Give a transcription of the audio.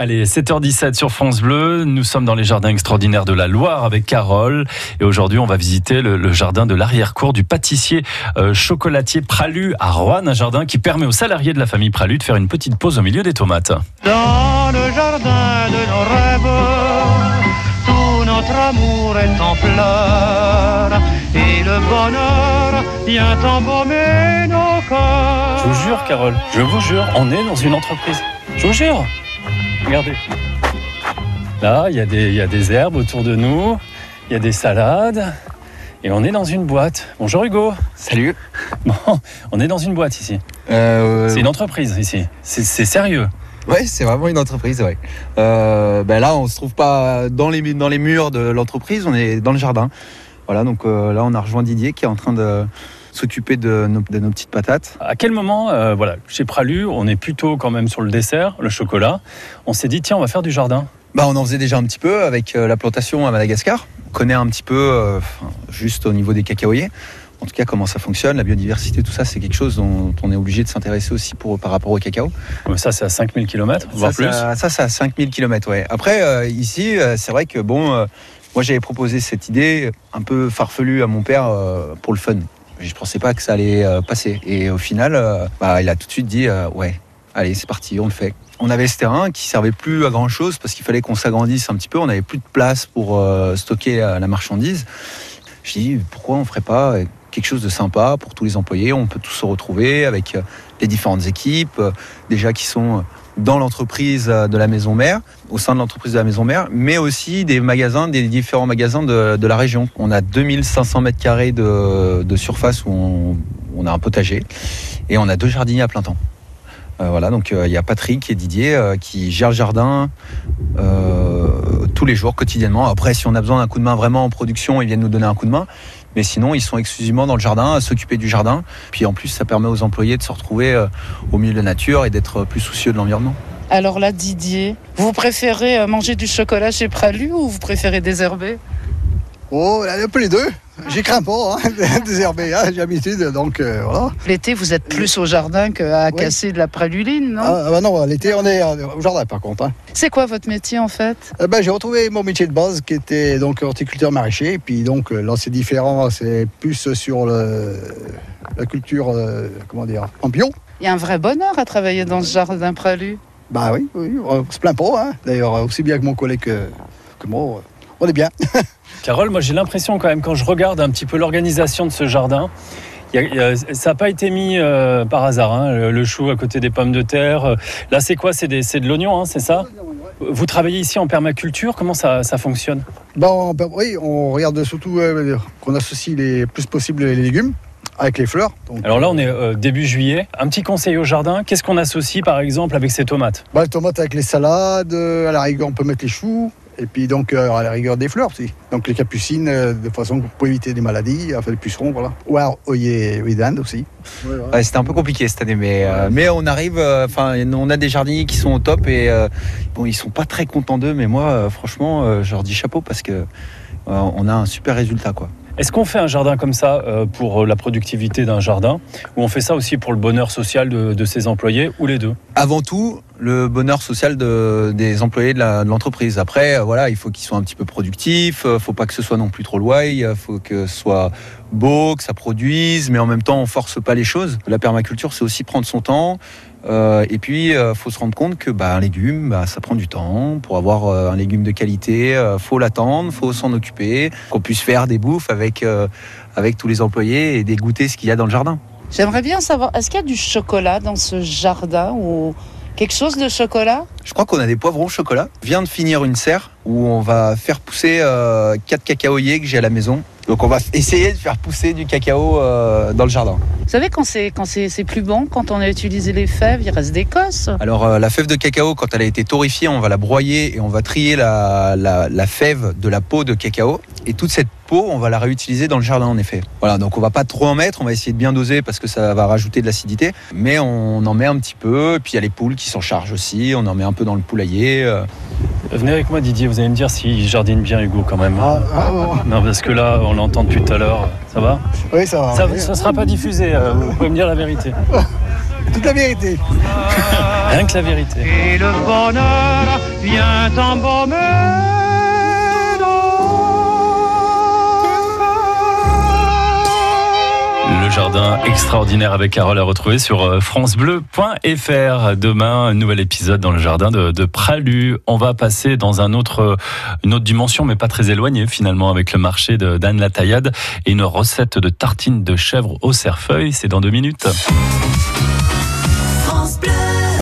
Allez, 7h17 sur France Bleu. Nous sommes dans les jardins extraordinaires de la Loire avec Carole. Et aujourd'hui, on va visiter le, jardin de l'arrière-cour du pâtissier euh, chocolatier Pralu à Rouen. Un jardin qui permet aux salariés de la famille Pralu de faire une petite pause au milieu des tomates. Dans le jardin de nos rêves, tout notre amour est en fleurs. Et le bonheur vient embaumer nos corps. Je vous jure, Carole, je vous jure, on est dans une entreprise. Je vous jure. Regardez. Là, il y, a des, y a des herbes autour de nous, il y a des salades, et on est dans une boîte. Bonjour Hugo. Salut. Bon, on est dans une boîte ici. Euh, c'est une entreprise ici. C'est sérieux. Oui, c'est vraiment une entreprise, ouais. Euh, ben là, on se trouve pas dans les, dans les murs de l'entreprise, on est dans le jardin. Voilà, donc euh, là, on a rejoint Didier qui est en train de, s'occuper de nos, petites patates. À quel moment, euh, voilà, chez Pralu, on est plutôt quand même sur le dessert, le chocolat. On s'est dit, tiens, on va faire du jardin. Bah, on en faisait déjà un petit peu avec euh, la plantation à Madagascar. On connaît un petit peu, euh, juste au niveau des cacaoyers. En tout cas, comment ça fonctionne, la biodiversité, tout ça, c'est quelque chose dont on est obligé de s'intéresser aussi pour, par rapport au cacao. Ça, c'est à 5000 km, voire plus Ça, c'est à 5000 km, ouais. Après, ici, c'est vrai que, bon, moi, j'avais proposé cette idée un peu farfelue à mon père pour le fun. Je pensais pas que ça allait euh, passer. Et au final, euh, bah, il a tout de suite dit euh, ouais, allez, c'est parti, on le fait. On avait ce terrain qui servait plus à grand chose parce qu'il fallait qu'on s'agrandisse un petit peu. On n'avait plus de place pour stocker la marchandise. Je dit pourquoi on ferait pas quelque chose de sympa pour tous les employés? On peut tous se retrouver avec les différentes équipes, déjà qui sont dans l'entreprise de la maison mère, au sein de l'entreprise de la maison mère, mais aussi des magasins, des différents magasins de, la région. On a 2500 mètres carrés de, surface où on, a un potager et on a deux jardiniers à plein temps. Euh, voilà, donc euh, il y a Patrick et Didier euh, qui gèrent le jardin tous les jours, quotidiennement. Après, si on a besoin d'un coup de main vraiment en production, ils viennent nous donner un coup de main. Mais sinon, ils sont exclusivement dans le jardin, à s'occuper du jardin. Puis en plus, ça permet aux employés de se retrouver euh, au milieu de la nature et d'être plus soucieux de l'environnement. Alors là, Didier, vous préférez euh, manger du chocolat chez Pralu ou vous préférez désherber Oh, un peu les deux. J'y crains pas, hein, désherber, hein, j'ai l'habitude, donc euh, voilà. L'été, vous êtes plus au jardin qu'à casser de la praluline, non? Ah, bah non, l'été, on est au jardin par contre. Hein. C'est quoi votre métier en fait? Eh ben, J'ai retrouvé mon métier de base qui était donc horticulteur maraîcher, et puis donc euh, là c'est différent, c'est plus sur le, la culture, euh, comment dire, en bio. Il y a un vrai bonheur à travailler dans ce jardin pralu. Bah oui, oui on se plaint pas, hein. d'ailleurs aussi bien que mon collègue que, que moi, on est bien. Carole, moi j'ai l'impression quand même, quand je regarde un petit peu l'organisation de ce jardin, ça n'a pas été mis euh, par hasard, hein, le, chou à côté des pommes de terre. Là, c'est quoi? C'est de l'oignon, hein, c'est ça? Vous travaillez ici en permaculture? Comment ça, fonctionne? Bon, Oui, on regarde surtout euh, qu'on associe les plus possible les légumes avec les fleurs. Alors là, on est euh, début juillet. Un petit conseil au jardin, qu'est-ce qu'on associe par exemple avec ces tomates? Bah, Les tomates avec les salades, à la rigueur, on peut mettre les choux. Et puis donc euh, à la rigueur des fleurs aussi. Donc les capucines euh, de façon pour éviter des maladies, enfin les pucerons voilà. Ou alors oeillets d'Inde aussi. C'était un peu compliqué cette année, mais, euh, mais on arrive. Enfin, on a des jardiniers qui sont au top et bon, ils sont pas très contents d'eux, mais moi, franchement, je leur dis chapeau parce que on a un super résultat quoi. Est-ce qu'on fait un jardin comme ça pour la productivité d'un jardin? Ou on fait ça aussi pour le bonheur social de ses employés ou les deux? Avant tout, le bonheur social des employés de l'entreprise. Après, euh, voilà, il faut qu'ils soient un petit peu productifs, il euh, faut pas que ce soit non plus trop il faut que ce soit beau, que ça produise, mais en même temps, on force pas les choses. La permaculture, c'est aussi prendre son temps. Euh, et puis, il faut se rendre compte que bah, un légume, bah, ça prend du temps. Pour avoir un légume de qualité, faut l'attendre, faut s'en occuper, qu'on puisse faire des bouffes avec, avec tous les employés et dégoûter ce qu'il y a dans le jardin. J'aimerais bien savoir, est-ce qu'il y a du chocolat dans ce jardin ou Quelque chose de chocolat? Je crois qu'on a des poivrons au chocolat. Vient de finir une serre où on va faire pousser euh, quatre cacaoyers que j'ai à la maison. Donc on va essayer de faire pousser du cacao euh, dans le jardin. Vous savez quand c'est quand c'est plus bon, quand on a utilisé les fèves, il reste des cosses. Alors euh, la fève de cacao, quand elle a été torréfiée, on va la broyer et on va trier la, la fève de la peau de cacao. Et toute cette on va la réutiliser dans le jardin en effet. Voilà, donc on va pas trop en mettre, on va essayer de bien doser parce que ça va rajouter de l'acidité, mais on en met un petit peu, puis il y a les poules qui s'en chargent aussi, on en met un peu dans le poulailler. Euh. Venez avec moi Didier, vous allez me dire si jardine bien Hugo quand même. Ah, ah, non parce que là on l'entend depuis tout à l'heure, ça va? Oui ça va. Ça, ne sera pas diffusé, euh, vous pouvez me dire la vérité. Toute la vérité. Rien que la vérité. Et le bonheur vient embaumer jardin extraordinaire avec Carole à retrouver sur euh, francebleu.fr. Demain, un nouvel épisode dans le jardin de, de Pralu. On va passer dans autre, une autre dimension, mais pas très éloignée finalement, avec le marché d'Anne Lataillade et une recette de tartine de chèvre au cerfeuil. C'est dans deux minutes.